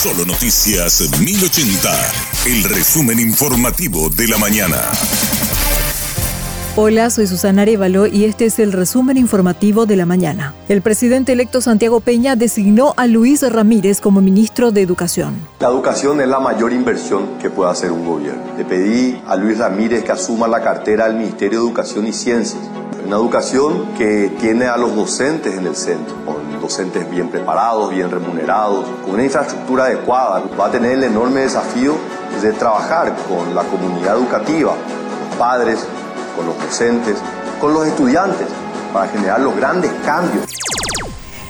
Solo Noticias 1080, el resumen informativo de la mañana. Hola, soy Susana Arevalo y este es el resumen informativo de la mañana. El presidente electo Santiago Peña designó a Luis Ramírez como ministro de Educación. La educación es la mayor inversión que puede hacer un gobierno. Le pedí a Luis Ramírez que asuma la cartera del Ministerio de Educación y Ciencias. Una educación que tiene a los docentes en el centro, docentes bien preparados, bien remunerados, con una infraestructura adecuada. Va a tener el enorme desafío de trabajar con la comunidad educativa, los padres, con los docentes, con los estudiantes, para generar los grandes cambios.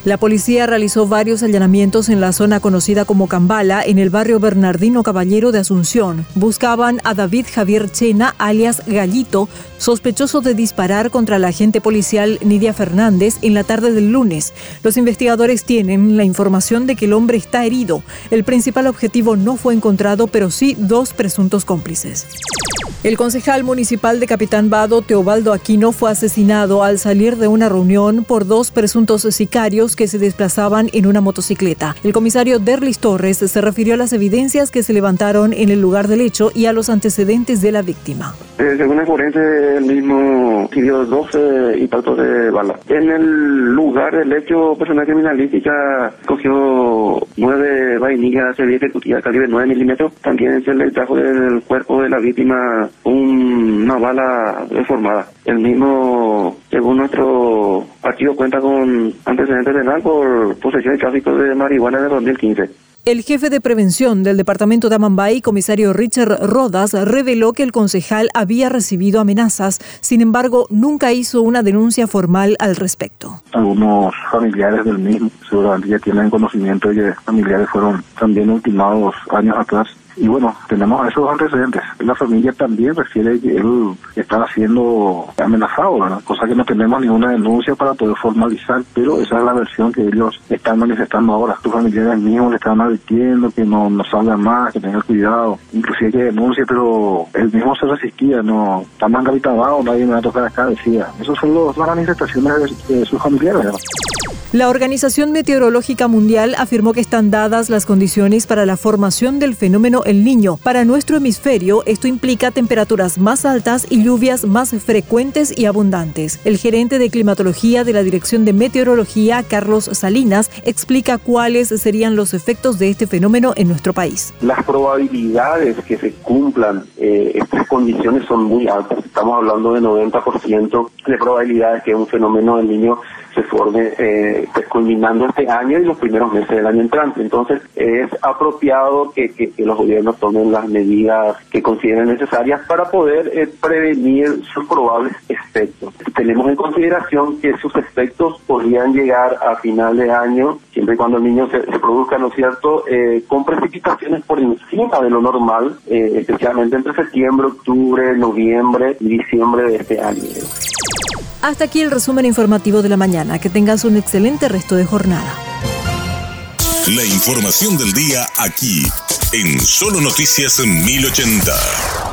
La policía realizó varios allanamientos en la zona conocida como Cambala, en el barrio Bernardino Caballero de Asunción. Buscaban a David Javier Chena, alias Gallito, sospechoso de disparar contra la agente policial Nidia Fernández en la tarde del lunes. Los investigadores tienen la información de que el hombre está herido. El principal objetivo no fue encontrado, pero sí dos presuntos cómplices. El concejal municipal de Capitán Vado, Teobaldo Aquino, fue asesinado al salir de una reunión por dos presuntos sicarios que se desplazaban en una motocicleta. El comisario Derlis Torres se refirió a las evidencias que se levantaron en el lugar del hecho y a los antecedentes de la víctima. Eh, según el forense, el mismo dio 12 impactos de bala. En el lugar del hecho, personal criminalística cogió nueve vainillas de ejecutiva calibre 9 milímetros. También se le trajo del cuerpo de la víctima una bala deformada. El mismo, según nuestro partido, cuenta con antecedentes penal por posesión de tráfico de marihuana de 2015. El jefe de prevención del departamento de Amambay, comisario Richard Rodas, reveló que el concejal había recibido amenazas, sin embargo, nunca hizo una denuncia formal al respecto. Algunos familiares del mismo seguramente ya tienen conocimiento y que familiares fueron también ultimados años atrás y bueno, tenemos esos antecedentes. La familia también refiere que él estaba siendo amenazado, ¿verdad? cosa que no tenemos ninguna denuncia para poder formalizar, pero esa es la versión que ellos están manifestando ahora. Tus familiares mismos le estaban advirtiendo que no, no salgan más, que tengan cuidado, inclusive que denuncie, pero él mismo se resistía, no, está más abajo, nadie me va a tocar acá, decía. Esas son las manifestaciones de, sus familiares. ¿verdad? La Organización Meteorológica Mundial afirmó que están dadas las condiciones para la formación del fenómeno El Niño. Para nuestro hemisferio, esto implica temperaturas más altas y lluvias más frecuentes y abundantes. El gerente de climatología de la Dirección de Meteorología, Carlos Salinas, explica cuáles serían los efectos de este fenómeno en nuestro país. Las probabilidades que se cumplan eh, estas condiciones son muy altas. Estamos hablando de 90% de probabilidades que un fenómeno del niño se forme eh, pues, culminando este año y los primeros meses del año entrante. Entonces es apropiado que, que, los gobiernos tomen las medidas que consideren necesarias para poder eh, prevenir sus probables efectos. Tenemos en consideración que sus efectos podrían llegar a final de año, siempre y cuando el niño se, produzca, ¿no es cierto?, eh, con precipitaciones por encima de lo normal, eh, especialmente entre septiembre, octubre, noviembre y diciembre de este año. Hasta aquí el resumen informativo de la mañana. Que tengas un excelente resto de jornada. La información del día aquí, en Solo Noticias 1080.